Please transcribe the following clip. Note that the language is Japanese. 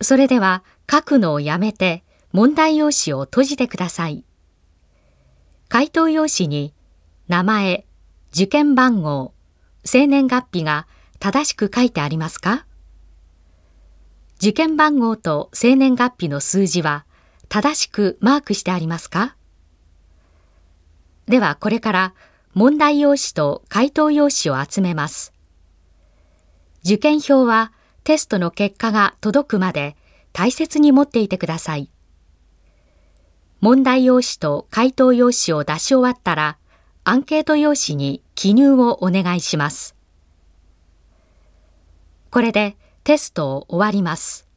それでは書くのをやめて問題用紙を閉じてください。回答用紙に名前、受験番号、生年月日が正しく書いてありますか？受験番号と生年月日の数字は正しくマークしてありますか？ではこれから問題用紙と回答用紙を集めます。受験票はテストの結果が届くまで大切に持っていてください。問題用紙と回答用紙を出し終わったら、アンケート用紙に記入をお願いします。これでテストを終わります。